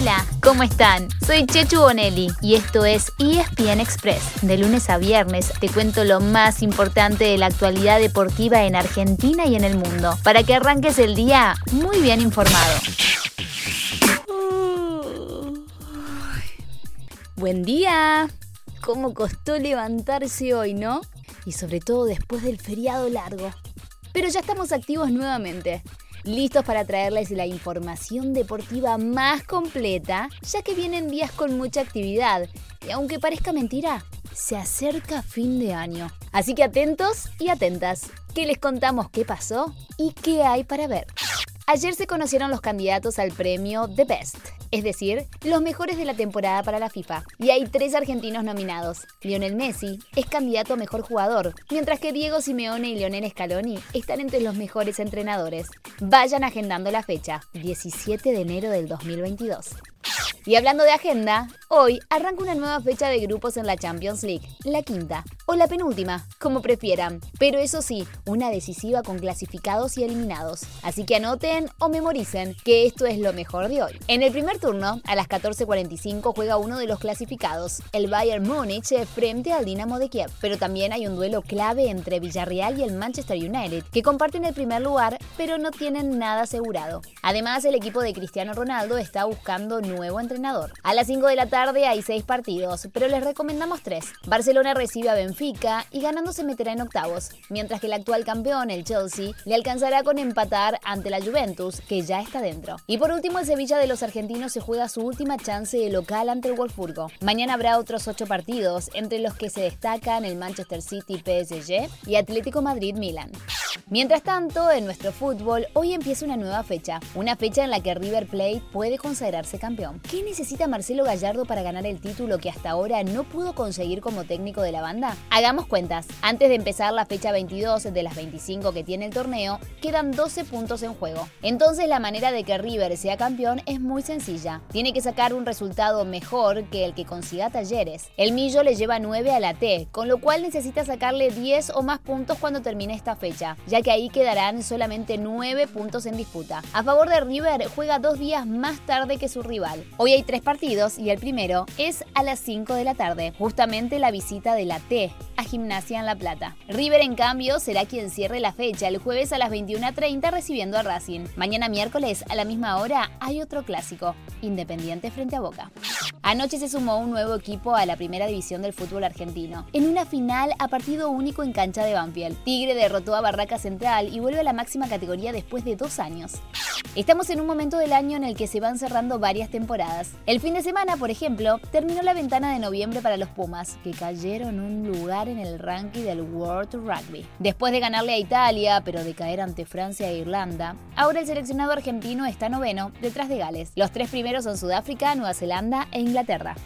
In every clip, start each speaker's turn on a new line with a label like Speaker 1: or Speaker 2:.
Speaker 1: Hola, ¿cómo están? Soy Chechu Bonelli y esto es ESPN Express. De lunes a viernes te cuento lo más importante de la actualidad deportiva en Argentina y en el mundo, para que arranques el día muy bien informado. Buen día. ¿Cómo costó levantarse hoy, no? Y sobre todo después del feriado largo. Pero ya estamos activos nuevamente listos para traerles la información deportiva más completa, ya que vienen días con mucha actividad y aunque parezca mentira, se acerca fin de año. Así que atentos y atentas, que les contamos qué pasó y qué hay para ver. Ayer se conocieron los candidatos al premio The Best, es decir, los mejores de la temporada para la FIFA. Y hay tres argentinos nominados. Lionel Messi es candidato a mejor jugador, mientras que Diego Simeone y Lionel Scaloni están entre los mejores entrenadores. Vayan agendando la fecha, 17 de enero del 2022. Y hablando de agenda, hoy arranca una nueva fecha de grupos en la Champions League, la quinta o la penúltima, como prefieran, pero eso sí, una decisiva con clasificados y eliminados. Así que anoten o memoricen que esto es lo mejor de hoy. En el primer turno, a las 14:45 juega uno de los clasificados, el Bayern Múnich frente al Dinamo de Kiev, pero también hay un duelo clave entre Villarreal y el Manchester United, que comparten el primer lugar, pero no tienen nada asegurado. Además, el equipo de Cristiano Ronaldo está buscando nuevo entrenador. A las 5 de la tarde hay 6 partidos, pero les recomendamos 3. Barcelona recibe a Benfica y ganando se meterá en octavos, mientras que el actual campeón, el Chelsea, le alcanzará con empatar ante la Juventus, que ya está dentro. Y por último, el Sevilla de los argentinos se juega su última chance de local ante el Wolfsburgo. Mañana habrá otros 8 partidos, entre los que se destacan el Manchester City PSG y Atlético Madrid Milan. Mientras tanto, en nuestro fútbol, hoy empieza una nueva fecha, una fecha en la que River Plate puede considerarse campeón. ¿Qué necesita Marcelo Gallardo para ganar el título que hasta ahora no pudo conseguir como técnico de la banda? Hagamos cuentas. Antes de empezar la fecha 22 de las 25 que tiene el torneo, quedan 12 puntos en juego. Entonces la manera de que River sea campeón es muy sencilla. Tiene que sacar un resultado mejor que el que consiga Talleres. El Millo le lleva 9 a la T, con lo cual necesita sacarle 10 o más puntos cuando termine esta fecha, ya que ahí quedarán solamente 9 puntos en disputa. A favor de River juega dos días más tarde que su rival. Hoy hay tres partidos y el primero es a las 5 de la tarde, justamente la visita de la T a Gimnasia en La Plata. River, en cambio, será quien cierre la fecha el jueves a las 21.30 recibiendo a Racing. Mañana miércoles a la misma hora hay otro clásico, Independiente frente a Boca. Anoche se sumó un nuevo equipo a la primera división del fútbol argentino, en una final a partido único en cancha de Banfield. Tigre derrotó a Barraca Central y vuelve a la máxima categoría después de dos años. Estamos en un momento del año en el que se van cerrando varias temporadas. El fin de semana, por ejemplo, terminó la ventana de noviembre para los Pumas, que cayeron un lugar en el ranking del World Rugby. Después de ganarle a Italia, pero de caer ante Francia e Irlanda, ahora el seleccionado argentino está noveno, detrás de Gales. Los tres primeros son Sudáfrica, Nueva Zelanda e Inglaterra.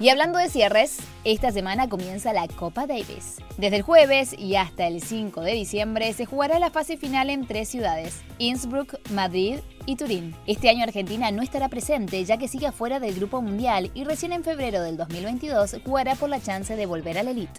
Speaker 1: Y hablando de cierres, esta semana comienza la Copa Davis. Desde el jueves y hasta el 5 de diciembre se jugará la fase final en tres ciudades, Innsbruck, Madrid y Turín. Este año Argentina no estará presente ya que sigue afuera del Grupo Mundial y recién en febrero del 2022 jugará por la chance de volver al Elite.